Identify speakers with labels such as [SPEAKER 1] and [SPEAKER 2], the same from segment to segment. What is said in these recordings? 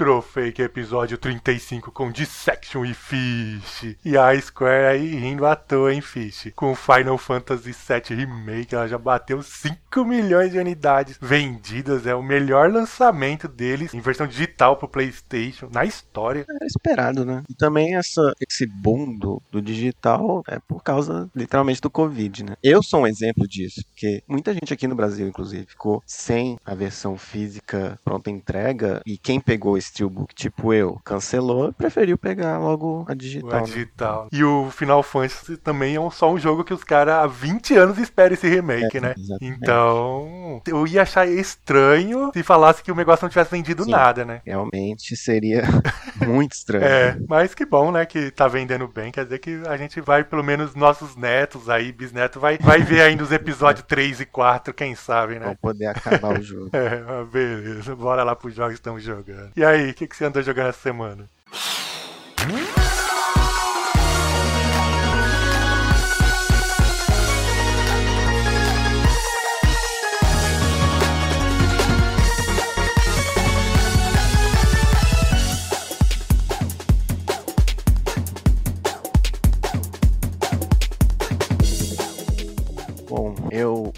[SPEAKER 1] Retrofake episódio 35 com Dissection e Fish. E a Square aí rindo à toa, hein, Fish? Com Final Fantasy VII Remake, ela já bateu 5 milhões de unidades vendidas. É o melhor lançamento deles em versão digital pro PlayStation na história.
[SPEAKER 2] Era esperado, né? E também essa, esse boom do, do digital é por causa, literalmente, do Covid, né? Eu sou um exemplo disso, porque muita gente aqui no Brasil, inclusive, ficou sem a versão física pronta entrega e quem pegou o Steelbook, tipo eu, cancelou preferiu pegar logo a digital.
[SPEAKER 1] A
[SPEAKER 2] né?
[SPEAKER 1] digital. E o Final Fantasy também é um- só um jogo que os caras há 20 anos esperam esse remake,
[SPEAKER 2] É,
[SPEAKER 1] né?
[SPEAKER 2] exatamente.
[SPEAKER 1] Então, eu ia achar estranho se falasse que o negócio não tivesse vendido
[SPEAKER 2] Sim.
[SPEAKER 1] nada, né?
[SPEAKER 2] Realmente seria muito estranho.
[SPEAKER 1] É, mas que bom, né, que tá vendendo bem. Quer dizer que a gente vai, pelo menos nossos netos aí, bisneto, vai, vai ver ainda os episódios 3 e 4, quem sabe,
[SPEAKER 2] Pra
[SPEAKER 1] né?
[SPEAKER 2] poder acabar o jogo.
[SPEAKER 1] É, beleza. Bora lá pros jogos que estamos jogando. E aí, o que, que você andou jogando essa semana?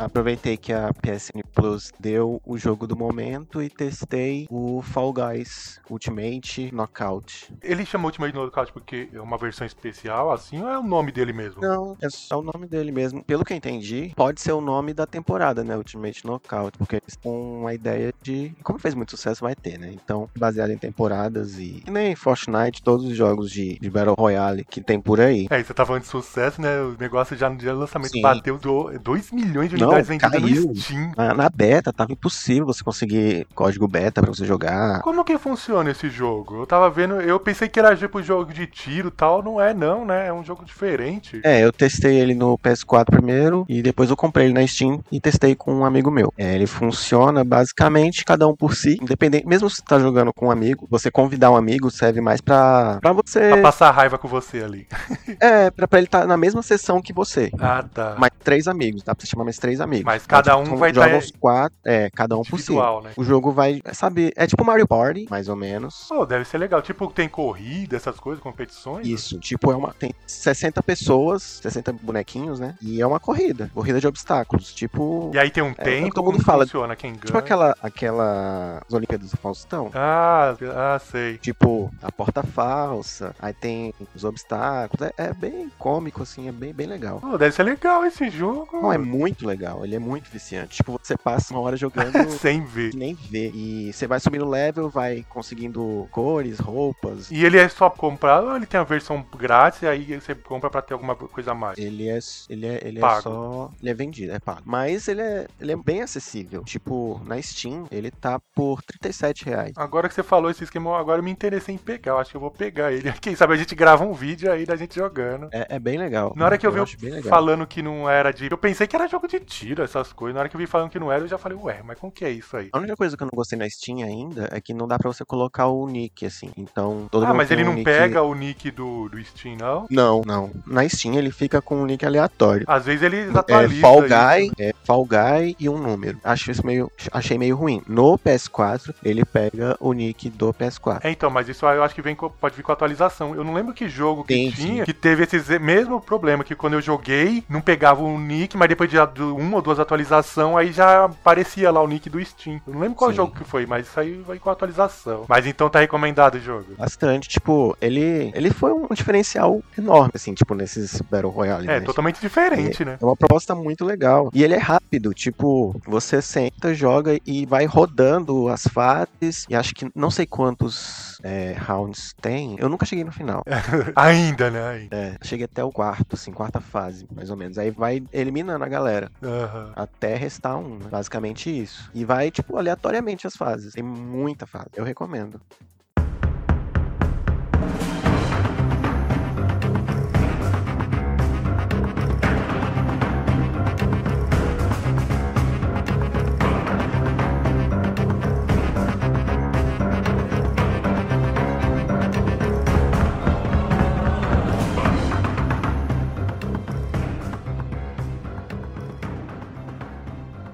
[SPEAKER 2] Aproveitei que a PSN Plus deu o jogo do momento e testei o Fall Guys Ultimate Knockout.
[SPEAKER 1] Ele chamou Ultimate Knockout porque é uma versão especial, assim, ou é o nome dele mesmo?
[SPEAKER 2] Não, é só o nome dele mesmo. Pelo que eu entendi, pode ser o nome da temporada, né? Ultimate Knockout, porque eles com a ideia de. Como fez muito sucesso, vai ter, né? Então, baseado em temporadas e. Que nem Fortnite, todos os jogos de, de Battle Royale que tem por aí.
[SPEAKER 1] É, e você tá falando de sucesso, né? O negócio já no dia do lançamento
[SPEAKER 2] Sim.
[SPEAKER 1] bateu 2 milhões de
[SPEAKER 2] Não, caiu.
[SPEAKER 1] no Steam.
[SPEAKER 2] Na, na beta, tava impossível você conseguir código beta pra você jogar.
[SPEAKER 1] Como que funciona esse jogo? Eu tava vendo, eu pensei que era tipo jogo de tiro e tal, não é não, né? É um jogo diferente.
[SPEAKER 2] É, eu testei ele no PS4 primeiro e depois eu comprei ele na Steam e testei com um amigo meu. É, ele funciona basicamente cada um por si, independente. Mesmo se você tá jogando com um amigo, você convidar um amigo serve mais pra, pra você.
[SPEAKER 1] Pra passar raiva com você ali.
[SPEAKER 2] É, pra, pra ele estar na mesma sessão que você.
[SPEAKER 1] Ah, tá.
[SPEAKER 2] Mais três amigos, dá pra você chamar mais três amigos.
[SPEAKER 1] Mas cada um
[SPEAKER 2] Então,
[SPEAKER 1] vai tá-
[SPEAKER 2] os quatro, é, cada um por si.
[SPEAKER 1] Né?
[SPEAKER 2] O jogo vai, sabe, é tipo Mario Party, mais ou menos.
[SPEAKER 1] Pô, deve ser legal. Tipo, tem corrida, essas coisas, competições.
[SPEAKER 2] Isso, tipo, é uma. Tem 60 pessoas, 60 bonequinhos, né? E é uma corrida. Corrida de obstáculos. Tipo.
[SPEAKER 1] E aí tem um
[SPEAKER 2] É,
[SPEAKER 1] tempo,
[SPEAKER 2] todo mundo fala-
[SPEAKER 1] funciona, quem ganha.
[SPEAKER 2] Tipo aquela. aquela. As Olimpíadas do Faustão.
[SPEAKER 1] Ah, ah, sei.
[SPEAKER 2] Tipo, a porta falsa, aí tem os obstáculos. É, é bem cômico, assim, é bem, bem legal.
[SPEAKER 1] Pô, deve ser legal esse jogo.
[SPEAKER 2] Não, é muito legal, ele é muito viciante. Tipo, você passa uma hora jogando
[SPEAKER 1] Sem ver.
[SPEAKER 2] nem vê. E você vai subindo level, vai conseguindo cores, roupas.
[SPEAKER 1] E ele é só comprado ou ele tem a versão grátis e aí você compra pra ter alguma coisa a mais?
[SPEAKER 2] Ele é, ele é, ele é
[SPEAKER 1] Pago.
[SPEAKER 2] só. Ele é vendido, é pago. Mas ele é, ele é bem acessível. Tipo, na Steam, ele tá por 37 reais.
[SPEAKER 1] Agora que você falou esse esquema, agora eu me interessei em pegar. Eu acho que eu vou pegar ele. Quem sabe a gente grava um vídeo aí da gente jogando.
[SPEAKER 2] É, é bem legal.
[SPEAKER 1] Na hora que eu, vi
[SPEAKER 2] bem legal.
[SPEAKER 1] falando que não era de. Eu pensei que era jogo de tiro, essas coisas. Na hora que eu vi falando que não era, eu já falei, ué, mas como que é isso aí?
[SPEAKER 2] A única coisa que eu não gostei na Steam ainda é que não dá pra você colocar o nick, assim. Então, todo
[SPEAKER 1] ah, mas ele
[SPEAKER 2] um
[SPEAKER 1] não
[SPEAKER 2] nick-
[SPEAKER 1] pega o nick do, do Steam, não?
[SPEAKER 2] Não, não. Na Steam ele fica com um nick aleatório.
[SPEAKER 1] Às vezes eles
[SPEAKER 2] É
[SPEAKER 1] atualizam.
[SPEAKER 2] Fall
[SPEAKER 1] isso.
[SPEAKER 2] Guy, é Fall Guy e um número. Acho isso meio, achei meio ruim. No PS4 ele pega o nick do PS4.
[SPEAKER 1] É, então, mas isso aí eu acho que vem com- pode vir com atualização. Eu não lembro que jogo que tinha que teve esse mesmo problema, que quando eu joguei, não pegava o nick, mas depois de de uma ou duas atualizações, aí já aparecia lá o nick do Steam. Eu não lembro qual
[SPEAKER 2] Sim.
[SPEAKER 1] jogo que foi, mas isso aí vai com atualização. Mas então tá recomendado o jogo.
[SPEAKER 2] Bastante, tipo, ele, ele foi um diferencial enorme, assim, tipo, nesses Battle Royale.
[SPEAKER 1] É,
[SPEAKER 2] né?
[SPEAKER 1] totalmente diferente, né?
[SPEAKER 2] É uma proposta muito legal. E ele é rápido, tipo, você senta, joga e vai rodando as fases. E acho que não sei quantos é, rounds tem. Eu nunca cheguei no final.
[SPEAKER 1] Ainda, né? Ainda.
[SPEAKER 2] É, cheguei até o quarto, assim, quarta fase, mais ou menos. Aí vai eliminando a galera.
[SPEAKER 1] Aham.
[SPEAKER 2] Até restar um, né? Basicamente isso. E vai, tipo, aleatoriamente as fases. Tem muita fase. Eu recomendo.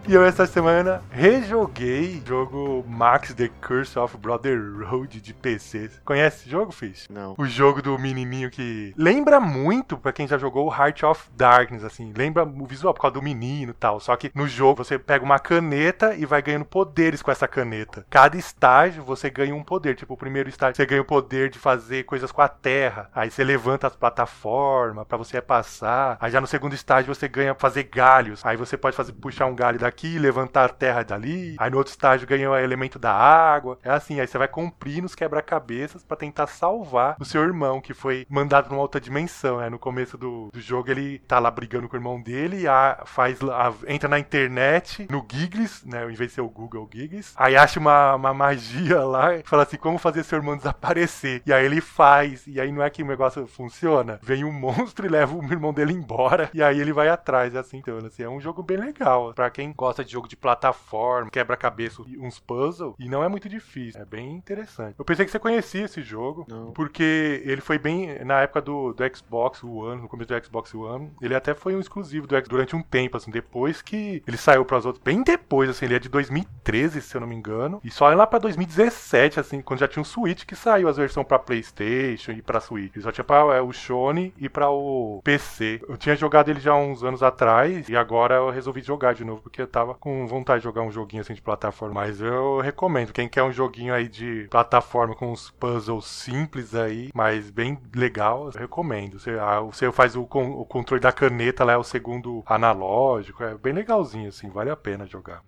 [SPEAKER 1] E eu essa semana rejoguei o jogo Max The Curse of Brotherhood de PC. Conhece esse jogo, Fish?
[SPEAKER 2] Não.
[SPEAKER 1] O jogo do menininho que lembra muito pra quem já jogou o Heart of Darkness, assim, lembra o visual por causa do menino e tal. Só que no jogo você pega uma caneta e vai ganhando poderes com essa caneta. Cada estágio você ganha um poder. Tipo, o primeiro estágio você ganha o poder de fazer coisas com a terra. Aí você levanta as plataformas pra você passar. Aí já no segundo estágio você ganha fazer galhos. Aí você pode fazer puxar um galho daqui, levantar a terra dali. Aí no outro estágio ganha o elemento da água. É assim, aí você vai cumprir nos quebra-cabeças pra tentar salvar o seu irmão que foi mandado numa outra dimensão. Né? No começo do, do jogo ele tá lá brigando com o irmão dele, a, faz a, entra na internet, no Giggles, né? Em vez de ser o Google Giggles. Aí acha uma, uma magia lá fala assim: como fazer seu irmão desaparecer? E aí ele faz. E aí não é que o negócio funciona. Vem um monstro e leva o irmão dele embora. E aí ele vai atrás. É assim, então, assim, é um jogo bem legal. Pra quem gosta de jogo de plataforma, quebra-cabeça, uns puzzles. E não é muito difícil. É bem interessante. Eu pensei que você conhecia esse jogo.
[SPEAKER 2] Não.
[SPEAKER 1] Porque ele foi bem na época do, do Xbox One, no começo do Xbox One. Ele até foi um exclusivo do Xbox durante um tempo, assim, depois que ele saiu para os outros. Bem depois, assim, ele é de 2013, se eu não me engano. E só lá para 2017, assim, quando já tinha um Switch que saiu as versões para PlayStation e para Switch. Ele só tinha para é, o Sony e para o PC. Eu tinha jogado ele já uns anos atrás e agora eu resolvi jogar de novo porque eu tava com vontade de jogar um joguinho assim de plataforma. Mas eu recomendo, quem quer um joguinho aí de plataforma com uns puzzles simples aí, mas bem legal, eu recomendo. Você, ah, você faz o, o controle da caneta lá, é o segundo analógico, é bem legalzinho assim, vale a pena jogar.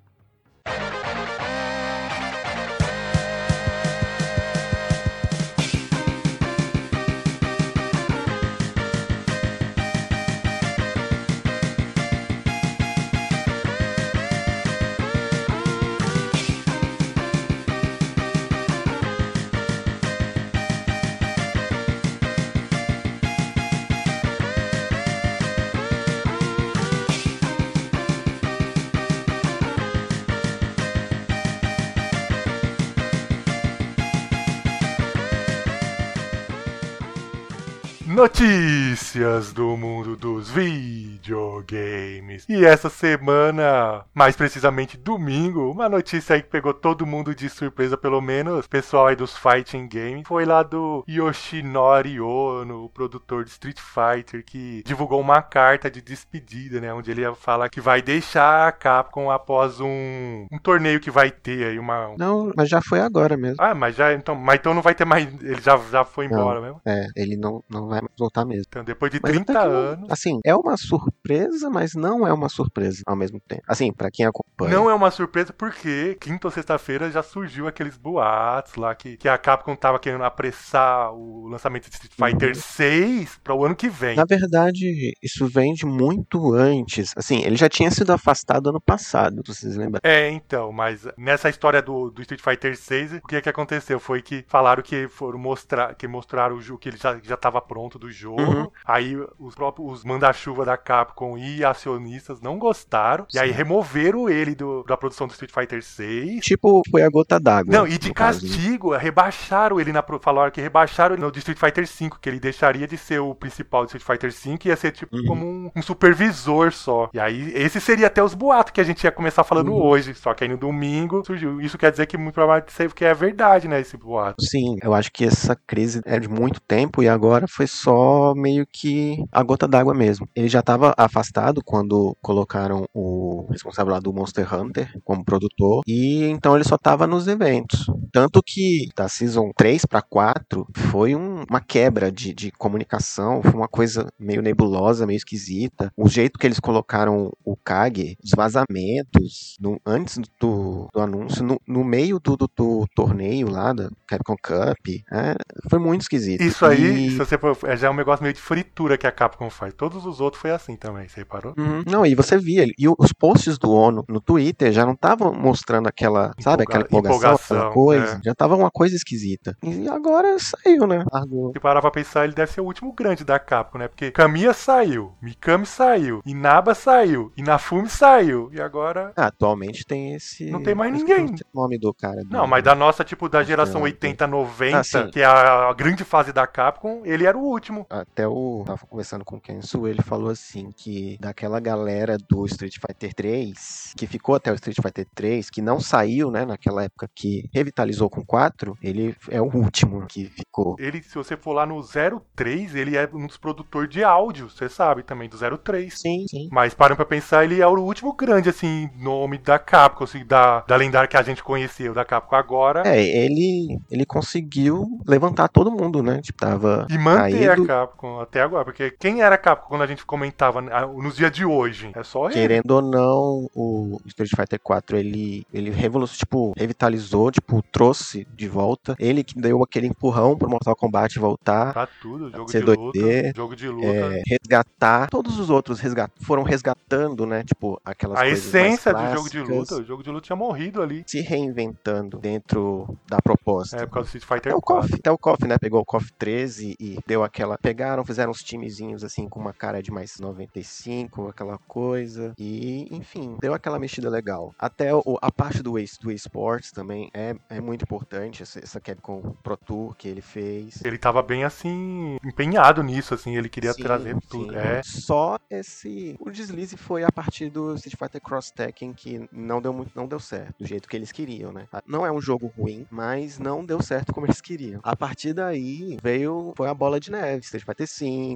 [SPEAKER 1] Notícias do mundo dos videogames. E essa semana, mais precisamente domingo, uma notícia aí que pegou todo mundo de surpresa, pelo menos pessoal aí dos fighting games, foi lá do Yoshinori Ono, o produtor de Street Fighter, que divulgou uma carta de despedida, né, onde ele ia falar que vai deixar a Capcom após um, um torneio que vai ter aí uma
[SPEAKER 2] Não, mas já foi agora mesmo.
[SPEAKER 1] Ah, mas já então, mas então não vai ter mais, ele já já foi embora mesmo.
[SPEAKER 2] É, ele não, não vai voltar mesmo.
[SPEAKER 1] Então depois de
[SPEAKER 2] Mas
[SPEAKER 1] 30
[SPEAKER 2] até que
[SPEAKER 1] anos
[SPEAKER 2] Assim, é uma surpresa, mas não é uma surpresa ao mesmo tempo. Assim, pra quem acompanha.
[SPEAKER 1] Não é uma surpresa porque quinta ou sexta-feira já surgiu aqueles boatos lá que, que a Capcom tava querendo apressar o lançamento de Street Fighter 6 para o ano que vem.
[SPEAKER 2] Na verdade, isso vem de muito antes. Assim, ele já tinha sido afastado ano passado, vocês lembram.
[SPEAKER 1] É, então, mas nessa história do, do Street Fighter 6, o que que aconteceu? Foi que falaram que foram mostrar, que mostraram o jogo, que ele já, já tava pronto do jogo.
[SPEAKER 2] Uhum.
[SPEAKER 1] Aí os próprios os manda-chuva da Capcom e acionistas não gostaram. E aí
[SPEAKER 2] Sim.
[SPEAKER 1] removeram ele do- da produção do Street Fighter 6.
[SPEAKER 2] Tipo, foi a gota d'água.
[SPEAKER 1] Não, e de
[SPEAKER 2] caso, né?
[SPEAKER 1] castigo, rebaixaram ele na. Falaram que rebaixaram ele no Street Fighter V, que ele deixaria de ser o principal do Street Fighter V e ia ser tipo
[SPEAKER 2] Uhum.
[SPEAKER 1] como um, um supervisor só. E aí, esse seria até os boatos que a gente ia começar falando
[SPEAKER 2] Uhum.
[SPEAKER 1] hoje. Só que aí no domingo surgiu. Isso quer dizer que muito provavelmente aí que é verdade, né? Esse boato.
[SPEAKER 2] Sim, eu acho que essa crise é de muito tempo e agora foi só meio que a gota d'água mesmo. Ele já estava afastado quando colocaram o responsável lá do Monster Hunter como produtor e então ele só estava nos eventos. Tanto que da Season 3 para 4 foi um- uma quebra de, de comunicação, foi uma coisa meio nebulosa, meio esquisita. O jeito que eles colocaram o Kage, os vazamentos, no- antes do, do anúncio, no, no meio do, do, do torneio lá da Capcom Cup, é, foi muito esquisito.
[SPEAKER 1] Isso aí,
[SPEAKER 2] E-
[SPEAKER 1] se você for, é já é um negócio meio de fritura que a Capcom faz. Todos os outros foi assim também, você reparou?
[SPEAKER 2] Uhum. Não, e você via, e os posts do ONU no Twitter já não estavam mostrando aquela, sabe, aquela
[SPEAKER 1] Empolga-
[SPEAKER 2] empolgação, aquela
[SPEAKER 1] empolgação,
[SPEAKER 2] coisa,
[SPEAKER 1] é.
[SPEAKER 2] já tava uma coisa esquisita. E agora saiu, né? Largou.
[SPEAKER 1] Se parar pra pensar, ele deve ser o último grande da Capcom, né? Porque Kamiya saiu, Mikami saiu, Inaba saiu, Inafune saiu. E agora.
[SPEAKER 2] Ah, atualmente tem esse.
[SPEAKER 1] Não tem mais ninguém.
[SPEAKER 2] O nome do cara.
[SPEAKER 1] Não, mas da nossa, tipo, da geração
[SPEAKER 2] não.
[SPEAKER 1] 80, 90,
[SPEAKER 2] Ah,
[SPEAKER 1] que é a grande fase da Capcom, ele era o último.
[SPEAKER 2] Até o. Tava conversando com o Kensu, ele falou assim: que daquela galera do Street Fighter 3, que ficou até o Street Fighter 3, que não saiu, né, naquela época que revitalizou com 4, ele é o último que ficou.
[SPEAKER 1] Ele, se você for lá no 03, ele é um dos produtores de áudio, você sabe também, do 03.
[SPEAKER 2] Sim, sim.
[SPEAKER 1] Mas parando pra pensar, ele é o último grande, assim, nome da Capcom, assim, da, da lendária que a gente conheceu da Capcom agora.
[SPEAKER 2] É, ele, ele conseguiu levantar todo mundo, né? Tipo, tava
[SPEAKER 1] E manter
[SPEAKER 2] caído,
[SPEAKER 1] a Capcom até agora. Porque quem era Capcom quando a gente comentava né, nos dias de hoje? É só ele.
[SPEAKER 2] Querendo ou não, o Street Fighter 4 ele, ele revolucionou, tipo, revitalizou, tipo, trouxe de volta. Ele que deu aquele empurrão pro Mortal Kombat voltar,
[SPEAKER 1] Pra tudo, jogo de luta.
[SPEAKER 2] 2D,
[SPEAKER 1] Jogo de luta.
[SPEAKER 2] é, resgatar. Todos os outros resgat foram resgatando, né? Tipo, aquelas
[SPEAKER 1] a essência do jogo de luta. O jogo de luta tinha morrido ali.
[SPEAKER 2] Se reinventando dentro da proposta.
[SPEAKER 1] É, por causa do Street
[SPEAKER 2] Até
[SPEAKER 1] Fighter
[SPEAKER 2] o
[SPEAKER 1] 4.
[SPEAKER 2] KOF, até o KOF, né? Pegou o KOF 13 e deu aquela. Pegaram, fizeram uns timezinhos assim com uma cara de mais 95, aquela coisa. E, enfim, deu aquela mexida legal. Até o- a parte do, e- do esportes também é, é muito importante. Essa, essa Capcom Pro Tour que ele fez.
[SPEAKER 1] Ele tava bem assim, empenhado nisso, assim, ele queria
[SPEAKER 2] Sim,
[SPEAKER 1] trazer tudo.
[SPEAKER 2] sim.
[SPEAKER 1] É.
[SPEAKER 2] Só esse. O deslize foi a partir do Street Fighter Cross Tekken que não deu muito, não deu certo, do jeito que eles queriam, né? Não é um jogo ruim, mas não deu certo como eles queriam. A partir daí veio foi a bola de neve, Street Fighter 5,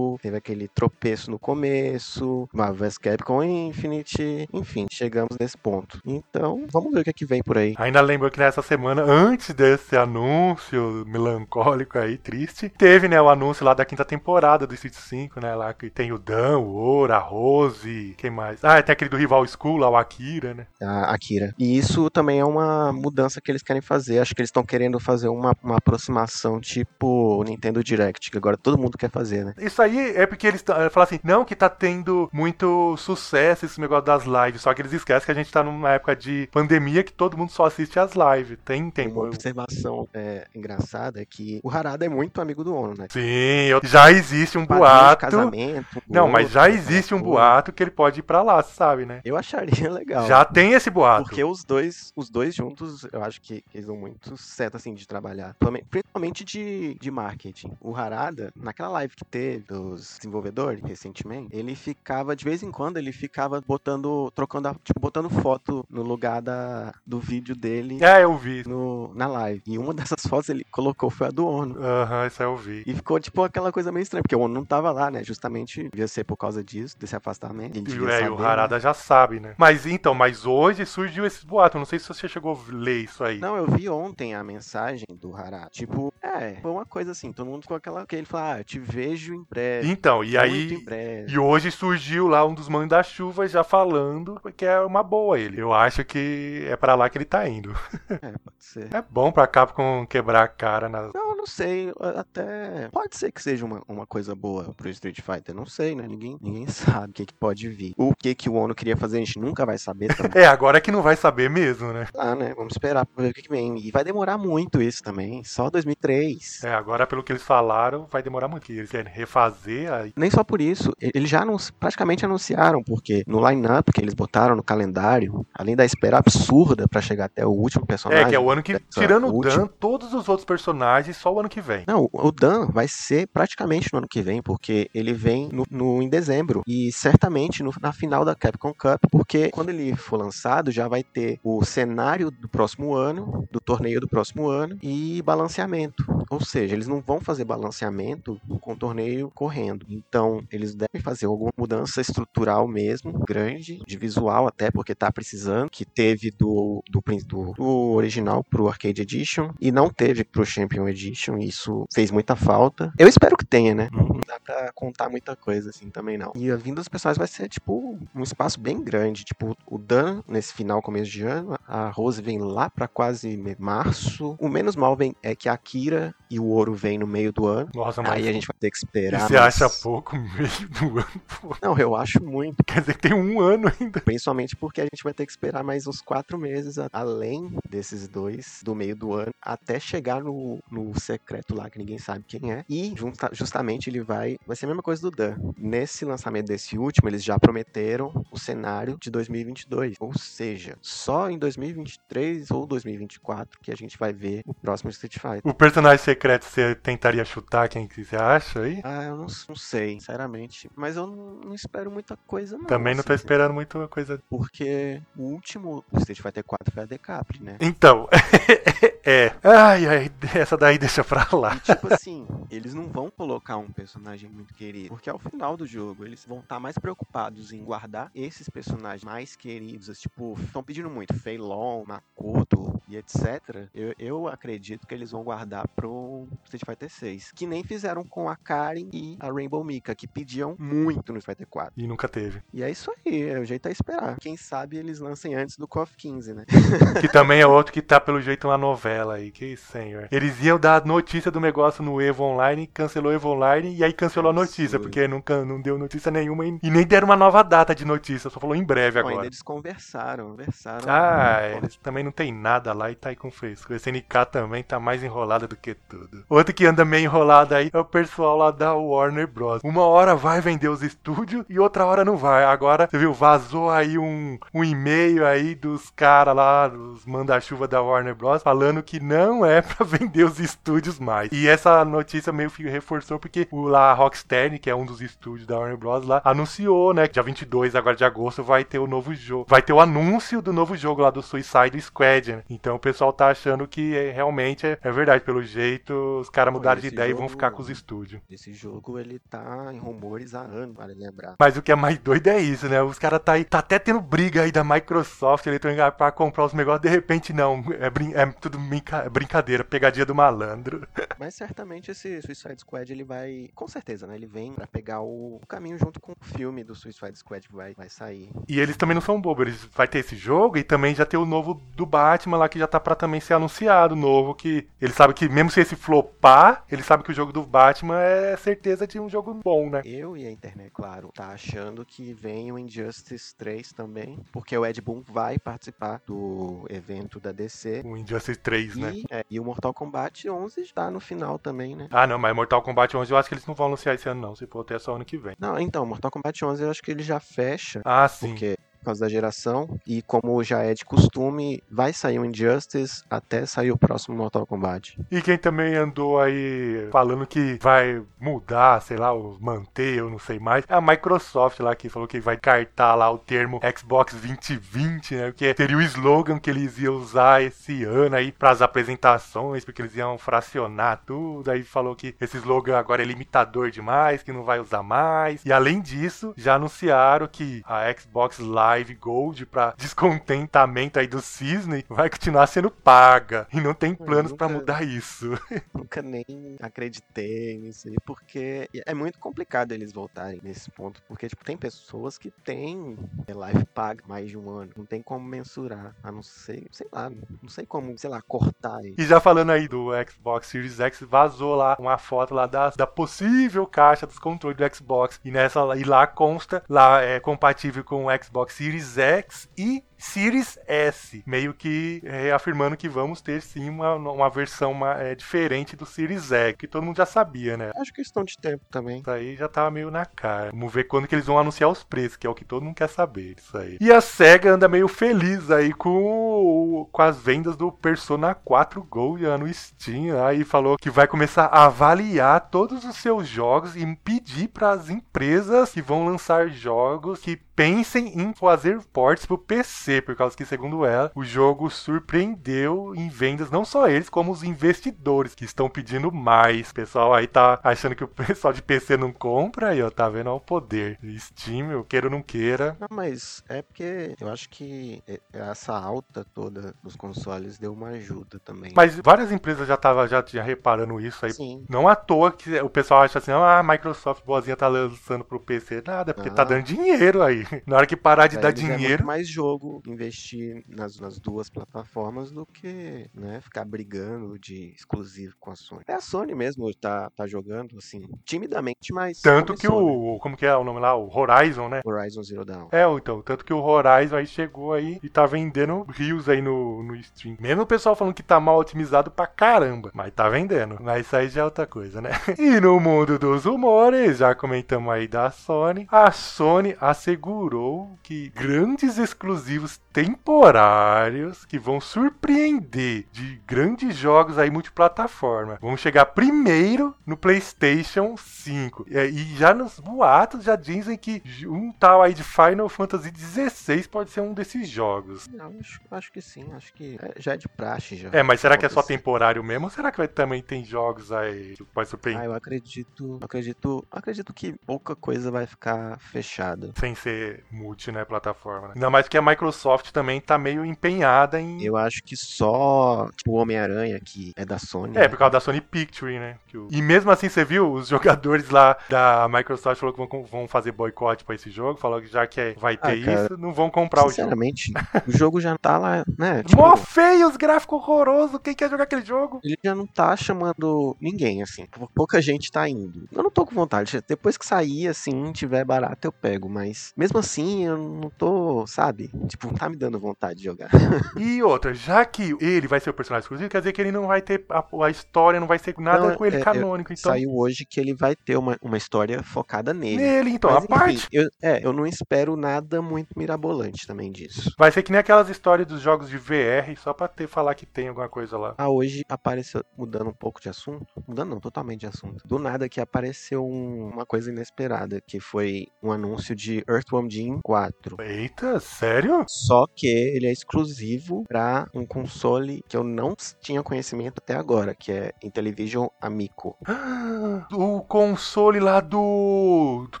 [SPEAKER 2] teve aquele tropeço no começo, Marvel vs Capcom Infinite, enfim, chegamos nesse ponto. Então, vamos ver o que é que vem por aí.
[SPEAKER 1] Ainda lembro que nessa semana, antes desse anúncio melancólico aí, triste, teve, né, o anúncio lá da quinta temporada do Street 5, né, lá que tem o Dan, o Ora, a Rose, quem mais? Ah, tem aquele do Rival School lá, o Akira, né?
[SPEAKER 2] a Akira. E isso também é uma mudança que eles querem fazer. Acho que eles estão querendo fazer uma, uma aproximação tipo Nintendo Direct, que agora todo mundo quer fazer, né?
[SPEAKER 1] Isso aí é porque eles falam assim, não que tá tendo muito sucesso esse negócio das lives, só que eles esquecem que a gente tá numa época de pandemia que todo mundo só assiste as lives. Tem
[SPEAKER 2] Tem
[SPEAKER 1] tempo.
[SPEAKER 2] uma observação é, engraçada é que o Harada é muito amigo do Ono, né?
[SPEAKER 1] Sim, eu- já existe um boato.
[SPEAKER 2] casamento.
[SPEAKER 1] Não, mas já
[SPEAKER 2] outro,
[SPEAKER 1] existe um boato que ele pode ir pra lá, sabe, né?
[SPEAKER 2] Eu acharia legal.
[SPEAKER 1] Já tem esse boato.
[SPEAKER 2] Porque os dois, os dois juntos, eu acho que, eles dão muito certo, assim, de trabalhar. Principalmente- Principalmente de, de marketing. O Harada, naquela live que teve dos desenvolvedores, recentemente, ele ficava, de vez em quando, ele ficava botando, trocando, a- tipo, botando foto no lugar da, do vídeo dele
[SPEAKER 1] É, eu vi.
[SPEAKER 2] no, na live. E uma dessas fotos ele colocou foi a do Ono.
[SPEAKER 1] Aham, isso aí eu vi.
[SPEAKER 2] E ficou, tipo, aquela coisa meio estranha, porque o Ono não tava lá, né? Justamente devia ser por causa disso, desse afastamento. Ele
[SPEAKER 1] E, é,
[SPEAKER 2] saber,
[SPEAKER 1] o
[SPEAKER 2] né?
[SPEAKER 1] Harada já sabe, né? Mas então, mas hoje surgiu esse boato. Não sei se você chegou a ler isso aí.
[SPEAKER 2] Não, eu vi ontem a mensagem do Harada. Tipo, é, foi uma coisa assim, todo mundo ficou aquela que ele falou, ah, eu te vejo em breve.
[SPEAKER 1] Então, e aí. E hoje surgiu lá um dos manda-chuvas já falando que é uma boa ele. Eu acho que é pra lá que ele tá indo.
[SPEAKER 2] É, pode ser.
[SPEAKER 1] É bom pra Capcom quebrar a cara na.
[SPEAKER 2] Não, não sei, até pode ser que seja uma, uma coisa boa pro Street Fighter, não sei, né? Ninguém, ninguém sabe o que, que pode vir. O que que o Ono queria fazer, a gente nunca vai saber também.
[SPEAKER 1] É, agora é que não vai saber mesmo, né?
[SPEAKER 2] Ah, né? Vamos esperar pra ver o que, que vem. E vai demorar muito isso também, só 2003.
[SPEAKER 1] É, agora pelo que eles falaram, vai demorar muito. Eles querem refazer aí.
[SPEAKER 2] Nem só por isso, eles já anunci- praticamente anunciaram, porque no line-up que eles botaram no calendário, além da espera absurda pra chegar até o último personagem.
[SPEAKER 1] É, que é o ano que. Tirando o Dan, todos os outros personagens, só o ano que vem.
[SPEAKER 2] Não, o Dan vai ser praticamente no ano que vem, porque ele vem no, no- em dezembro e certamente no- na final da Capcom Cup, porque quando ele for lançado já vai ter o cenário do próximo ano, do torneio do próximo ano e balanceamento. Ou seja, eles não vão fazer balanceamento com o torneio correndo. Então, eles devem fazer alguma mudança estrutural mesmo, grande, de visual até, porque tá precisando, que teve do, do, do, do original pro Arcade Edition e não teve pro Champion Edition, e isso fez muita falta. Eu espero que tenha, né? Não dá pra contar muita coisa assim também não. E a vinda dos personagens vai ser, tipo, um espaço bem grande. Tipo, o Dan, nesse final, começo de ano, a Rose vem lá pra quase março. O menos mal vem é que a Akira e o Ouro vem no meio do ano.
[SPEAKER 1] Nossa, mas.
[SPEAKER 2] Aí a gente vai ter que
[SPEAKER 1] E
[SPEAKER 2] esperar.
[SPEAKER 1] você
[SPEAKER 2] mas-
[SPEAKER 1] acha pouco meio do ano? pô?
[SPEAKER 2] Não, eu acho muito.
[SPEAKER 1] Quer dizer que tem um ano ainda.
[SPEAKER 2] Principalmente porque a gente vai ter que esperar mais uns quatro meses, além desses dois, do meio do ano, até chegar no, no secreto lá, que ninguém sabe quem é. E junta- justamente ele vai. Vai ser a mesma coisa do Dan. Nesse lançamento desse último, eles já prometeram o cenário de 2022. Ou seja, só em 2023 ou 2024 que a gente vai ver o próximo Street Fighter.
[SPEAKER 1] O personagem secreto secreto você tentaria chutar quem que você acha aí?
[SPEAKER 2] Ah, eu não, não sei, sinceramente. Mas eu não, não espero muita coisa, não.
[SPEAKER 1] Também não tô
[SPEAKER 2] assim,
[SPEAKER 1] esperando muita coisa.
[SPEAKER 2] Porque o último Street Fighter 4 foi a Decapre, né?
[SPEAKER 1] Então, é. Ai, ai, essa daí deixa pra lá.
[SPEAKER 2] E tipo assim, eles não vão colocar um personagem muito querido. Porque ao final do jogo, eles vão estar mais preocupados em guardar esses personagens mais queridos. Tipo, estão pedindo muito Fei Long, Makoto e etc. Eu, eu acredito que eles vão guardar pro Street Fighter 6. Que nem fizeram com a Karen e a Rainbow Mika, que pediam muito no Street Fighter 4.
[SPEAKER 1] E nunca teve.
[SPEAKER 2] E é isso aí, é o jeito a esperar. Quem sabe eles lancem antes do KOF 15, né?
[SPEAKER 1] Que também é outro que tá pelo jeito uma novela aí. Que senhor. Eles iam dar notícia do negócio no Evo Online, cancelou o Evo Online e aí cancelou a notícia,
[SPEAKER 2] Absurdo.
[SPEAKER 1] porque nunca não deu notícia nenhuma e, e nem deram uma nova data de notícia, só falou em breve
[SPEAKER 2] Bom, ainda
[SPEAKER 1] agora.
[SPEAKER 2] eles conversaram, conversaram.
[SPEAKER 1] Ah, eles também não tem nada lá e tá aí com fresco. O SNK também tá mais enrolado do que tudo. Outro que anda meio enrolado aí é o pessoal lá da Warner Bros. Uma hora vai vender os estúdios e outra hora não vai. Agora, você viu, vazou aí um, um e-mail aí dos caras lá, dos manda-chuva da Warner Bros. falando que não é pra vender os estúdios mais. E essa notícia meio que reforçou porque o lá Rocksteady, que é um dos estúdios da Warner Bros. lá, anunciou, né, que dia 22 agora de agosto vai ter o novo jogo. Vai ter o anúncio do novo jogo lá do Suicide Squad, né? Então o pessoal tá achando que é- realmente é, é verdade. Pelo jeito, os caras mudaram de ideia e vão
[SPEAKER 2] jogo-
[SPEAKER 1] ficar com os estúdios.
[SPEAKER 2] Esse jogo, ele tá em rumores há anos, vale lembrar.
[SPEAKER 1] Mas o que é mais doido é isso, né? Os caras tá aí, tá até tendo briga aí da Microsoft, Electronic Arts, pra comprar os negócios, de repente não. É, brin- é tudo brinca- brincadeira, pegadinha do malandro.
[SPEAKER 2] Mas certamente esse Suicide Squad, ele vai, com certeza, né? Ele vem pra pegar o caminho junto com o filme do Suicide Squad que vai, vai sair.
[SPEAKER 1] E eles também não são bobos, eles vai ter esse jogo e também já tem o novo do Batman lá que já tá pra também ser anunciado, novo, que eles sabem que mesmo se esse flopar, eles sabem que o jogo do Batman é certeza de um jogo bom, né?
[SPEAKER 2] Eu e a internet, claro, tá achando que vem o Injustice 3 também, porque o Ed Boon vai participar do evento da DC.
[SPEAKER 1] O Injustice 3, né?
[SPEAKER 2] E, é, e o Mortal Kombat 11 está no final também, né?
[SPEAKER 1] Ah, não, mas Mortal Kombat 11 eu acho que eles não vão anunciar esse ano não, se for até só ano que vem.
[SPEAKER 2] Não, então, Mortal Kombat 11 eu acho que ele já fecha,
[SPEAKER 1] Ah, sim.
[SPEAKER 2] porque por causa da geração, e como já é de costume, vai sair o Injustice até sair o próximo Mortal Kombat.
[SPEAKER 1] E quem também andou aí falando que vai mudar, sei lá, ou manter, eu não sei mais, é a Microsoft lá que falou que vai cartar lá o termo Xbox 2020, né? Que seria o slogan que eles iam usar esse ano aí pras apresentações, porque eles iam fracionar tudo. Aí falou que esse slogan agora é limitador demais, que não vai usar mais. E além disso, já anunciaram que a Xbox Live Gold pra descontentamento aí do Cisne vai continuar sendo paga e não tem planos
[SPEAKER 2] nunca-
[SPEAKER 1] mudar isso.
[SPEAKER 2] Nunca nem acreditei nisso aí, porque é muito complicado eles voltarem nesse ponto, porque tipo, tem pessoas que têm é, live paga mais de um ano, não tem como mensurar, a não ser, sei lá, não sei como, sei lá, cortar.
[SPEAKER 1] E já falando aí do Xbox Series X, vazou lá uma foto lá da, da possível caixa dos controles do Xbox. E nessa e lá consta, lá é compatível com o Xbox Series X e Series S, meio que é, afirmando que vamos ter sim uma, uma versão uma, é, diferente do Series X, que todo mundo já sabia, né?
[SPEAKER 2] Acho questão de tempo também.
[SPEAKER 1] Isso aí já tava meio na cara. Vamos ver quando que eles vão anunciar os preços, que é o que todo mundo quer saber. Isso aí. E a SEGA anda meio feliz aí com, com as vendas do Persona 4 Gold no Steam. Aí falou que vai começar a avaliar todos os seus jogos e pedir para as empresas que vão lançar jogos que pensem em fazer ports pro PC, por causa que, segundo ela, o jogo surpreendeu em vendas não só eles, como os investidores que estão pedindo mais. O pessoal aí tá achando que o pessoal de PC não compra aí, ó, tá vendo ó, o poder. Steam, eu queira ou não queira.
[SPEAKER 2] Não, mas é porque eu acho que é- essa alta toda dos consoles deu uma ajuda também.
[SPEAKER 1] Mas várias empresas já tava já reparando isso aí.
[SPEAKER 2] Sim,
[SPEAKER 1] Não à toa que o pessoal acha assim, ah, a Microsoft boazinha tá lançando pro PC. Nada, porque tá
[SPEAKER 2] Ah.
[SPEAKER 1] dando dinheiro aí. Na hora que parar de dar
[SPEAKER 2] É
[SPEAKER 1] dinheiro,
[SPEAKER 2] mais jogo investir nas, nas duas plataformas do que né, ficar brigando de exclusivo com a Sony. É a Sony mesmo tá, tá jogando, assim, timidamente, mas.
[SPEAKER 1] tanto que
[SPEAKER 2] né?
[SPEAKER 1] o. Como que é o nome lá? O Horizon, né?
[SPEAKER 2] Horizon Zero Dawn.
[SPEAKER 1] É, então, tanto que o Horizon aí chegou aí e tá vendendo rios aí no, no stream. Mesmo o pessoal falando que tá mal otimizado pra caramba, mas tá vendendo. Mas isso aí já é outra coisa, né? E no mundo dos rumores, já comentamos aí da Sony, a Sony assegurou que grandes exclusivos was temporários que vão surpreender de grandes jogos aí multiplataforma. Vamos chegar primeiro no PlayStation 5. E, e já nos boatos já dizem que um tal aí de Final Fantasy XVI pode ser um desses jogos.
[SPEAKER 2] Não, acho, acho que sim, acho que é- já é de praxe já.
[SPEAKER 1] É, mas será que é só temporário mesmo? Ou será que vai, também tem jogos aí que
[SPEAKER 2] Ah,
[SPEAKER 1] surpreender
[SPEAKER 2] eu acredito, acredito, acredito que pouca coisa vai ficar fechada.
[SPEAKER 1] sem ser multi, né, plataforma? Né? Ainda mais que a Microsoft também tá meio empenhada em.
[SPEAKER 2] Eu acho que só, tipo, o Homem-Aranha, que é da Sony.
[SPEAKER 1] É, por causa da Sony Picture, né? o- E mesmo assim, você viu? Os jogadores lá da Microsoft falaram que vão, vão fazer boicote pra esse jogo. Falou que já que é- vai ter
[SPEAKER 2] Ah, cara,
[SPEAKER 1] isso, não vão comprar o jogo.
[SPEAKER 2] Sinceramente, o jogo já tá lá, né? Tipo,
[SPEAKER 1] Mó feio, os gráficos horrorosos. Quem quer jogar aquele jogo?
[SPEAKER 2] ele já não tá chamando ninguém, assim. Pou- Pouca gente tá indo. Eu não tô com vontade. Depois que sair, assim, tiver barato, eu pego. Mas mesmo assim, eu não tô, sabe? Tipo, não tá me dando vontade de jogar.
[SPEAKER 1] E outra, já que ele vai ser o personagem exclusivo, quer dizer que ele não vai ter. A, a história não vai ser nada
[SPEAKER 2] Não,
[SPEAKER 1] com ele
[SPEAKER 2] é, é,
[SPEAKER 1] canônico. Então,
[SPEAKER 2] Saiu hoje que ele vai ter uma, uma história focada nele.
[SPEAKER 1] nele, então,
[SPEAKER 2] Mas,
[SPEAKER 1] a parte.
[SPEAKER 2] enfim, eu, é, eu não espero nada muito mirabolante também disso.
[SPEAKER 1] Vai ser que nem aquelas histórias dos jogos de VR, só pra ter falar que tem alguma coisa lá.
[SPEAKER 2] Ah, hoje apareceu, mudando um pouco de assunto, mudando não, totalmente de assunto. Do nada que apareceu um- uma coisa inesperada, que foi um anúncio de Earthworm Jim 4.
[SPEAKER 1] Eita, sério?
[SPEAKER 2] Só que ele é exclusivo para um console que eu não tinha conhecimento até agora, que é Intellivision Amico.
[SPEAKER 1] O console lá do, do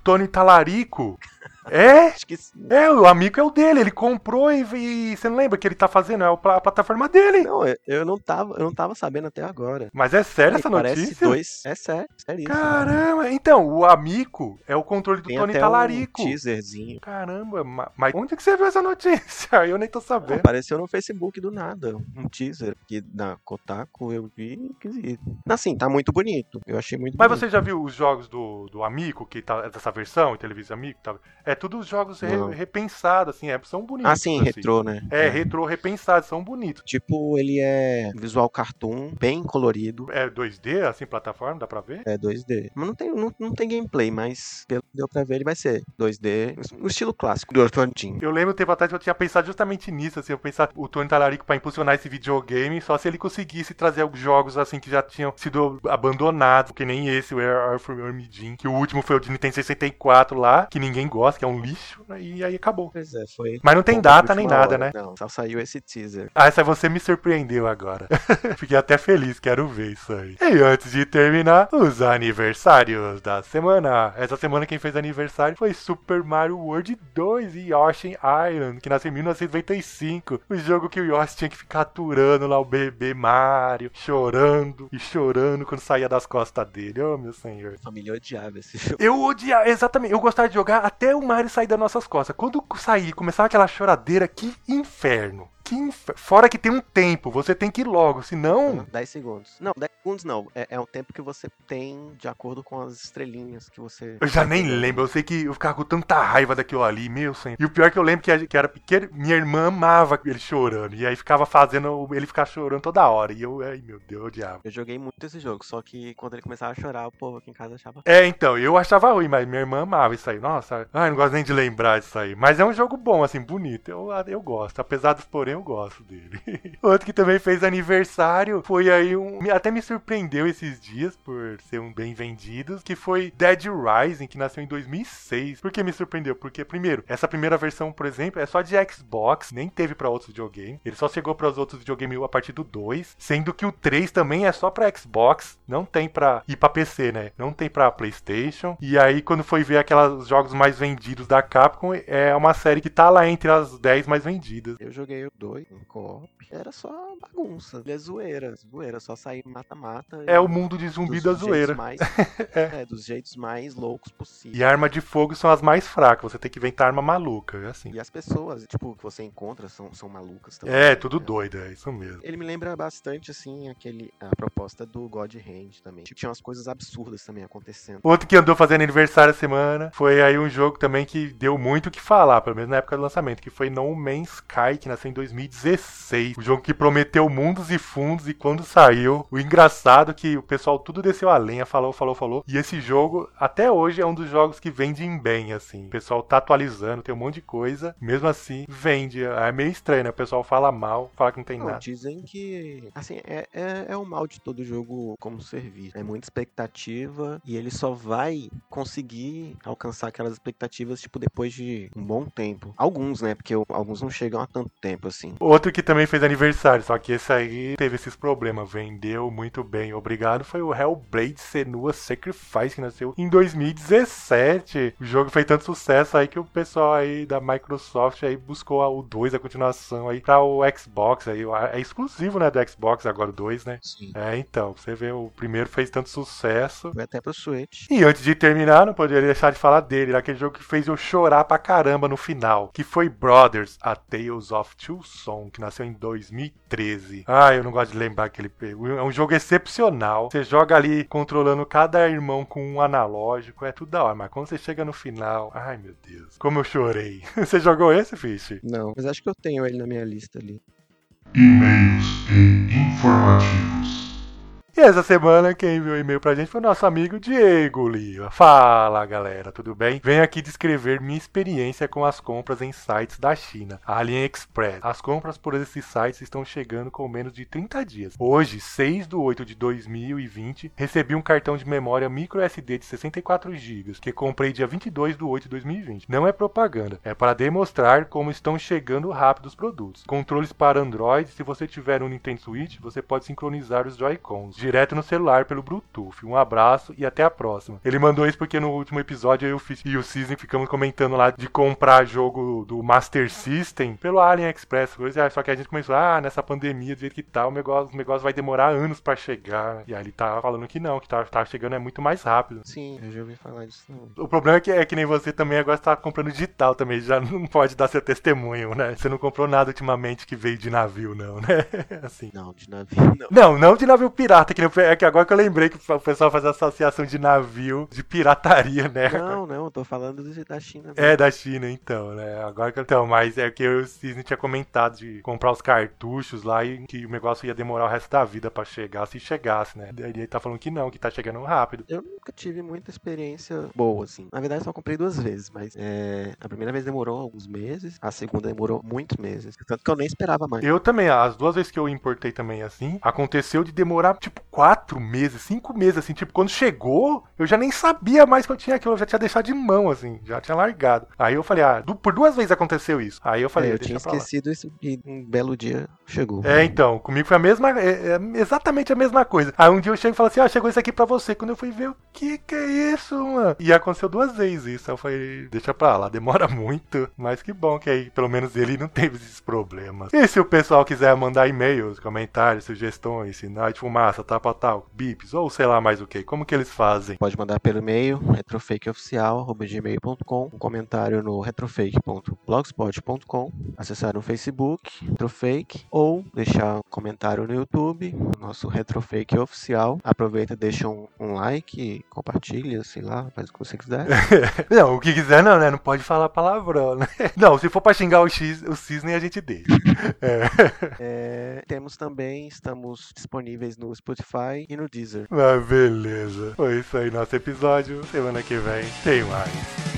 [SPEAKER 1] Tony Talarico. É? É, o amigo é o dele, ele comprou e, e você não lembra que ele tá fazendo? É a plataforma dele.
[SPEAKER 2] Não, eu- eu não tava, eu não tava sabendo até agora.
[SPEAKER 1] Mas é sério
[SPEAKER 2] Aí
[SPEAKER 1] essa
[SPEAKER 2] parece
[SPEAKER 1] notícia?
[SPEAKER 2] dois. É sério, sério.
[SPEAKER 1] Caramba, então, o amigo é o controle do
[SPEAKER 2] Tem
[SPEAKER 1] Tony Talarico.
[SPEAKER 2] um teaserzinho.
[SPEAKER 1] Caramba, ma- mas onde que você viu essa notícia? Eu nem tô sabendo.
[SPEAKER 2] Apareceu no Facebook do nada, um teaser que na Kotaku eu vi e quis ir. Assim, tá muito bonito. Eu achei muito
[SPEAKER 1] Mas
[SPEAKER 2] bonito.
[SPEAKER 1] você já viu os jogos do, do Amigo, que tá dessa versão, televisão Amigo? Tá, é tudo os jogos re- repensados, assim, é, são bonitos.
[SPEAKER 2] Ah, sim,
[SPEAKER 1] assim.
[SPEAKER 2] retrô, né?
[SPEAKER 1] É, retrô repensados, são bonitos.
[SPEAKER 2] Tipo, ele é visual cartoon, bem colorido.
[SPEAKER 1] É 2D, assim, plataforma, dá pra ver?
[SPEAKER 2] É 2D. Mas não tem, não, não tem gameplay, mas pelo que deu pra ver, ele vai ser 2D, no estilo clássico do Jim.
[SPEAKER 1] Eu lembro um tempo atrás que eu tinha pensado justamente nisso, assim, eu pensar o Tony Talarico pra impulsionar esse videogame, só se ele conseguisse trazer alguns jogos, assim, que já tinham sido abandonados, que nem esse, o Earthworm Jim, que o último foi o de Nintendo 64 lá, que ninguém gosta, que é um lixo, né, e aí acabou.
[SPEAKER 2] Pois é, foi.
[SPEAKER 1] Mas não tem data nem nada,
[SPEAKER 2] hora.
[SPEAKER 1] né?
[SPEAKER 2] Não, só saiu esse teaser.
[SPEAKER 1] Ah, essa você me surpreendeu agora. Fiquei até feliz, quero ver isso aí. E antes de terminar, os aniversários da semana. Essa semana quem fez aniversário foi Super Mario World 2 e Yoshi Island, que nasceu em 1995. O jogo que o Yoshi tinha que ficar aturando lá o bebê Mario, chorando e chorando quando saía das costas dele. Oh, meu senhor.
[SPEAKER 2] A família odiava esse jogo.
[SPEAKER 1] Eu odiava, exatamente, eu gostava de jogar até o Mario sair das nossas costas. Quando sair, começava aquela choradeira, que inferno. Que. Fora que tem um tempo, você tem que ir logo, senão.
[SPEAKER 2] 10 segundos. Não, 10 segundos não. É, é um tempo que você tem de acordo com as estrelinhas que você.
[SPEAKER 1] Eu já nem lembro, eu sei que eu ficava com tanta raiva daquilo ali, meu senhor. E o pior é que eu lembro que, a- que era pequeno, minha irmã amava ele chorando. E aí ficava fazendo ele ficar chorando toda hora. E eu, ai meu Deus, eu odiava.
[SPEAKER 2] Eu joguei muito esse jogo, só que quando ele começava a chorar, o povo aqui em casa achava.
[SPEAKER 1] É, então, eu achava ruim, mas minha irmã amava isso aí. Nossa, ai, não gosto nem de lembrar disso aí. Mas é um jogo bom, assim, bonito. Eu, eu gosto. Apesar dos porém, eu gosto dele. Outro que também fez aniversário foi aí um. Até me surpreendeu esses dias por ser um bem vendido. Que foi Dead Rising, que nasceu em 2006. Por que me surpreendeu? Porque, primeiro, essa primeira versão, por exemplo, é só de Xbox, nem teve pra outros videogames. Ele só chegou para os outros videogames a partir do 2. Sendo que o 3 também é só pra Xbox, não tem pra. ir pra PC, né? Não tem pra PlayStation. E aí, quando foi ver aqueles jogos mais vendidos da Capcom, é uma série que tá lá entre as 10 mais vendidas.
[SPEAKER 2] Eu joguei o 2 em co-op. Era só bagunça. Ele é zoeira. Zoeira, só sair mata-mata.
[SPEAKER 1] É o mundo de zumbi da zoeira.
[SPEAKER 2] Mais, é. dos jeitos mais loucos possível.
[SPEAKER 1] E arma de fogo são as mais fracas, você tem que inventar arma maluca, é assim.
[SPEAKER 2] E as pessoas, tipo, que você encontra são, são malucas também.
[SPEAKER 1] É, tudo
[SPEAKER 2] né?
[SPEAKER 1] doido, é isso mesmo.
[SPEAKER 2] Ele me lembra bastante, assim, aquele, a proposta do God Hand também. Tipo, tinha umas coisas absurdas também acontecendo.
[SPEAKER 1] Outro que andou fazendo aniversário essa semana foi aí um jogo também que deu muito o que falar, pelo menos na época do lançamento, que foi No Man's Sky, que nasceu em 2016. O jogo que prometeu mundos e fundos e quando saiu, o engraçado é que o pessoal tudo desceu a lenha, falou, falou, falou. E esse jogo, até hoje, é um dos jogos que vende bem, assim. O pessoal tá atualizando, tem um monte de coisa. Mesmo assim, vende. É meio estranho, né? O pessoal fala mal, fala que não tem
[SPEAKER 2] Não,
[SPEAKER 1] nada.
[SPEAKER 2] dizem que, assim, é, é, é o mal de todo jogo como serviço. É muita expectativa e ele só vai conseguir alcançar aquelas expectativas, tipo, depois de um bom tempo. Alguns, né? Porque alguns não chegam a tanto tempo, assim.
[SPEAKER 1] Outro que também fez aniversário, só que esse aí teve esses problemas, vendeu muito bem, obrigado, foi o Hellblade Senua Sacrifice, que nasceu em 2017. O jogo fez tanto sucesso aí que o pessoal aí da Microsoft aí buscou o 2, a continuação aí pra o Xbox aí. É exclusivo, né, do Xbox agora o 2, né?
[SPEAKER 2] Sim.
[SPEAKER 1] É, então, você vê, o primeiro fez tanto sucesso.
[SPEAKER 2] Foi até pro Switch.
[SPEAKER 1] E antes de terminar, não poderia deixar de falar dele, aquele jogo que fez eu chorar pra caramba no final, que foi Brothers, A Tales of Two Song, que nasceu em 2013. Ah, eu não gosto de lembrar aquele É um jogo excepcional. Você joga ali controlando cada irmão com um analógico, é tudo da hora, mas quando você chega no final, ai meu Deus, como eu chorei. Você jogou esse, Fish?
[SPEAKER 2] Não, mas acho que eu tenho ele na minha lista ali.
[SPEAKER 3] E-mails e informativos.
[SPEAKER 1] E essa semana quem enviou e-mail pra gente foi nosso amigo Diego Lima. Fala galera, tudo bem? Venho aqui descrever minha experiência com as compras em sites da China, AliExpress. As compras por esses sites estão chegando com menos de 30 dias. Hoje, 6 de 8 de 2020, recebi um cartão de memória microSD de 64 GB que comprei dia 22 de 8 de 2020. Não é propaganda, é para demonstrar como estão chegando rápido os produtos. Controles para Android, se você tiver um Nintendo Switch, você pode sincronizar os Joy-Cons direto no celular pelo Bluetooth. Um abraço e até a próxima. Ele mandou isso porque no último episódio eu fiz, e o Cisne ficamos comentando lá de comprar jogo do Master System pelo AliExpress, coisa, só que a gente começou, ah, nessa pandemia, do jeito que tá, o negócio, o negócio vai demorar anos pra chegar. E aí ele tá falando que não, que tá, tá chegando é muito mais rápido.
[SPEAKER 2] Sim, eu já ouvi falar disso também.
[SPEAKER 1] O problema é que, é que nem você também agora está comprando digital também, já não pode dar seu testemunho, né? Você não comprou nada ultimamente que veio de navio, não, né? Assim.
[SPEAKER 2] Não, de navio não.
[SPEAKER 1] Não, não de navio pirata, que nem é que agora que eu lembrei que o pessoal faz associação de navio de pirataria, né?
[SPEAKER 2] Não, não, eu tô falando do- da China. mesmo.
[SPEAKER 1] É da China, então, né? Agora que então, mas é que eu o Cisne tinha comentado de comprar os cartuchos lá e que o negócio ia demorar o resto da vida pra chegar, se chegasse, né? Daí ele tá falando que não, que tá chegando rápido.
[SPEAKER 2] Eu nunca tive muita experiência boa, assim. Na verdade, só comprei duas vezes, mas é, a primeira vez demorou alguns meses, a segunda demorou muitos meses. Tanto que eu nem esperava mais.
[SPEAKER 1] Eu também, as duas vezes que eu importei também assim, aconteceu de demorar tipo quatro meses, cinco meses, assim, tipo, quando chegou, eu já nem sabia mais que eu tinha aquilo, eu já tinha deixado de mão, assim, já tinha largado. Aí eu falei, ah, du- por duas vezes aconteceu isso. Aí eu falei,
[SPEAKER 2] É, eu tinha esquecido isso e um belo dia chegou.
[SPEAKER 1] É, então, comigo foi a mesma, é, é exatamente a mesma coisa. Aí um dia eu chego e falo assim, ah, chegou isso aqui pra você. Quando eu fui ver, o que que é isso, mano? E aconteceu duas vezes isso. Aí eu falei, deixa pra lá, demora muito. Mas que bom que aí, pelo menos ele não teve esses problemas. E se o pessoal quiser mandar e-mails, comentários, sugestões, sinais de fumaça, tapa bips, ou sei lá mais o que, como que eles fazem?
[SPEAKER 2] Pode mandar pelo e-mail retrofakeoficial.gmail.com um comentário no retrofake.blogspot.com acessar no Facebook, Retrofake, ou deixar um comentário no YouTube, no nosso Retrofake Oficial. Aproveita, deixa um, um like, compartilha, sei lá, faz o que você quiser.
[SPEAKER 1] Não, o que quiser não, né? Não pode falar palavrão, né? Não, se for pra xingar o, X, o cisne, a gente deixa. É.
[SPEAKER 2] É, temos também, estamos disponíveis no Spotify e no Deezer.
[SPEAKER 1] Ah, beleza. Foi isso aí, nosso episódio. Semana que vem tem mais.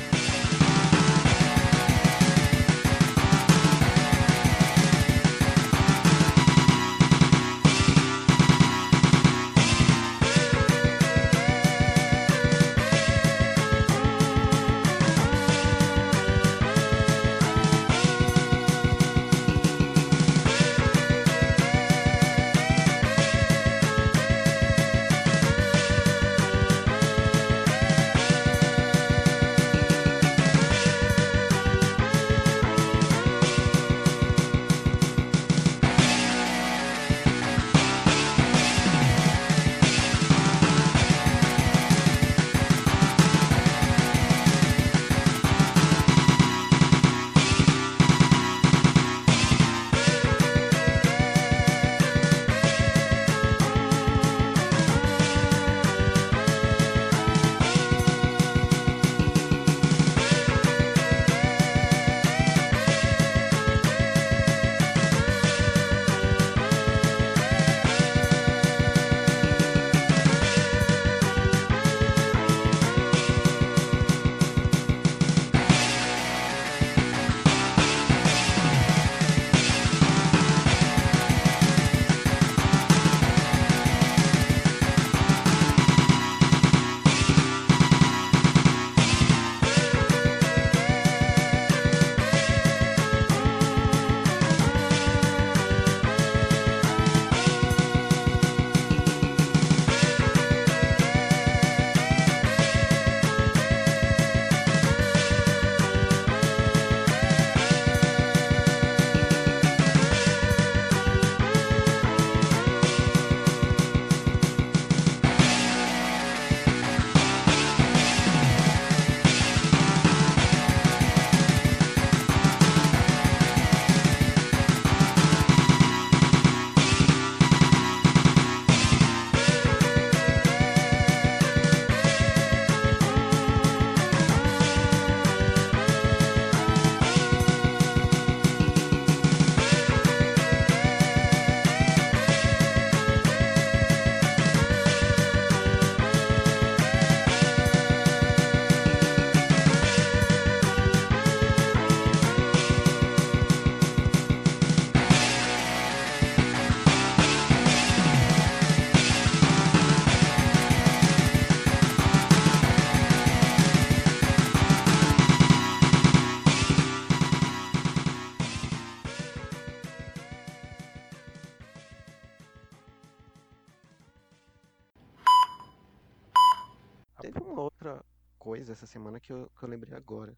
[SPEAKER 2] Eu, que eu lembrei agora.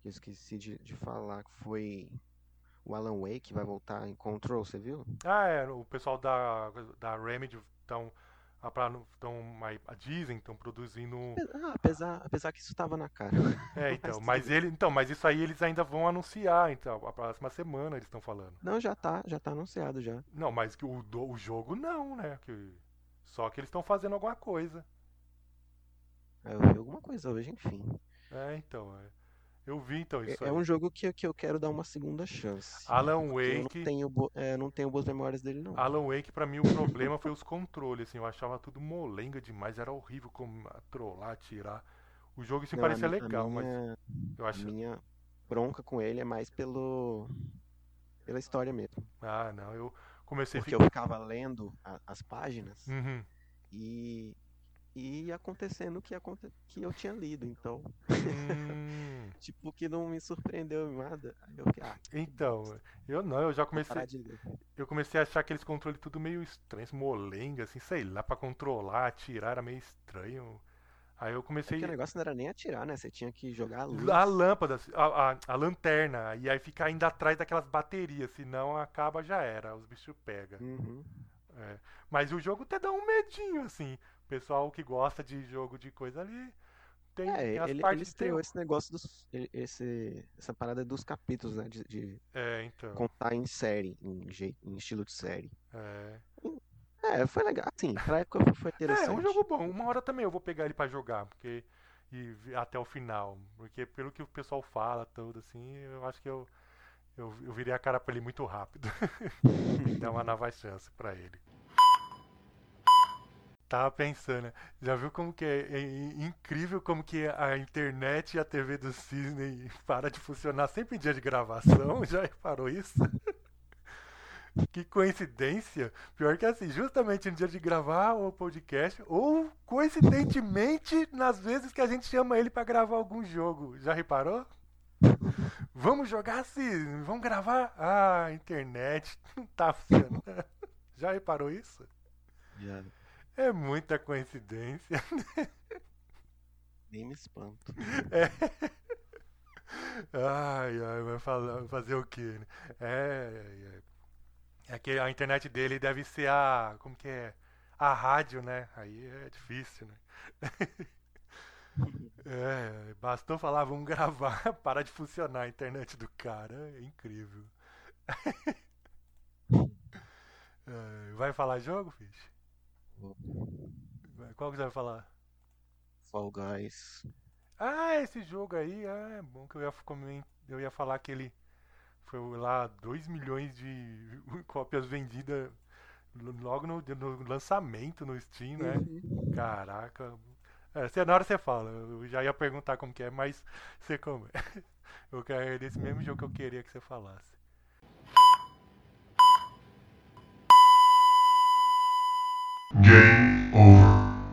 [SPEAKER 2] Que eu esqueci de, de falar, que foi o Alan Wake vai voltar em Control, você viu?
[SPEAKER 1] Ah, é, o pessoal da, da Remedy estão a, Disney estão produzindo.
[SPEAKER 2] Ah, apesar, apesar que isso tava na cara.
[SPEAKER 1] É, então, mas ele, então, mas isso aí eles ainda vão anunciar, então, a próxima semana eles estão falando.
[SPEAKER 2] Não, já tá, já tá anunciado já.
[SPEAKER 1] Não, mas que o, o jogo não, né? Que, só que eles estão fazendo alguma coisa.
[SPEAKER 2] Aí Eu vi alguma coisa hoje, enfim.
[SPEAKER 1] É, então, é. eu vi então
[SPEAKER 2] É,
[SPEAKER 1] isso
[SPEAKER 2] é
[SPEAKER 1] aí.
[SPEAKER 2] um jogo que, que eu quero dar uma segunda chance.
[SPEAKER 1] Alan
[SPEAKER 2] Porque eu não
[SPEAKER 1] Wake,
[SPEAKER 2] tenho, é, não tenho boas memórias dele, não.
[SPEAKER 1] Alan Wake pra mim o problema foi os controles, assim, eu achava tudo molenga demais, era horrível como a trollar, atirar. O jogo assim
[SPEAKER 2] Não,
[SPEAKER 1] parecia
[SPEAKER 2] a a
[SPEAKER 1] legal, mas
[SPEAKER 2] minha,
[SPEAKER 1] eu
[SPEAKER 2] a
[SPEAKER 1] acho,
[SPEAKER 2] minha bronca com ele é mais pelo pela história mesmo.
[SPEAKER 1] ah, não, eu comecei a
[SPEAKER 2] Porque eu
[SPEAKER 1] ficar,
[SPEAKER 2] ficava lendo a- as páginas
[SPEAKER 1] Uhum.
[SPEAKER 2] e, e acontecendo o que, aconte, que eu tinha lido. Então,
[SPEAKER 1] Hum,
[SPEAKER 2] tipo, que não me surpreendeu em nada. Eu ah,
[SPEAKER 1] então, eu não, eu já comecei, eu comecei a achar aqueles controles tudo meio estranhos, molenga, assim, sei lá, pra controlar, atirar era meio estranho. Aí eu comecei
[SPEAKER 2] Porque o negócio não era nem atirar, né? Você tinha que jogar a luz.
[SPEAKER 1] a lâmpada, a, a, a lanterna, e aí ficar ainda atrás daquelas baterias, senão acaba já era, os bichos pegam.
[SPEAKER 2] Uhum.
[SPEAKER 1] É. Mas o jogo até dá um medinho, assim. Pessoal que gosta de jogo de coisa ali. Tem,
[SPEAKER 2] É,
[SPEAKER 1] tem as
[SPEAKER 2] ele, ele
[SPEAKER 1] partes de
[SPEAKER 2] estreou
[SPEAKER 1] terror.
[SPEAKER 2] esse negócio dos. ele- Esse, essa parada dos capítulos, né? De, de
[SPEAKER 1] É, então.
[SPEAKER 2] contar em série, em, em estilo de série.
[SPEAKER 1] É.
[SPEAKER 2] É, foi legal. Assim, pra época foi
[SPEAKER 1] é,
[SPEAKER 2] interessante.
[SPEAKER 1] é um jogo bom. Uma hora também eu vou pegar ele pra jogar, porque. E até o final. Porque pelo que o pessoal fala, tudo assim, eu acho que eu. Eu, eu virei a cara pra ele muito rápido. Dá uma nova chance pra ele. Tava pensando, né? já viu como que é, é incrível como que a internet e a TV do Cisne para de funcionar sempre em dia de gravação? Já reparou isso? Que coincidência! Pior que assim, justamente no dia de gravar o podcast, ou coincidentemente nas vezes que a gente chama ele pra gravar algum jogo. Já reparou? Vamos jogar assim, vamos gravar? Ah, a internet não tá funcionando. Já reparou isso?
[SPEAKER 2] Já
[SPEAKER 1] É muita coincidência.
[SPEAKER 2] nem me espanto.
[SPEAKER 1] Ai, ai, vai falar, fazer o quê? né? É, é, é que a internet dele deve ser a. Como que é? A rádio, né? Aí é difícil, né? É, bastou falar, vamos gravar, para de funcionar a internet do cara. É incrível. É, vai falar jogo, Fish? Qual que você vai falar?
[SPEAKER 2] Fall Guys.
[SPEAKER 1] Ah, esse jogo aí, ah, é bom que eu ia, eu ia falar que ele foi lá 2 milhões de cópias vendidas logo no, no lançamento no Steam, né? Caraca. É, na hora você fala, eu já ia perguntar como que é, mas você como Eu quero é desse mesmo jogo que eu queria que você falasse.
[SPEAKER 3] Game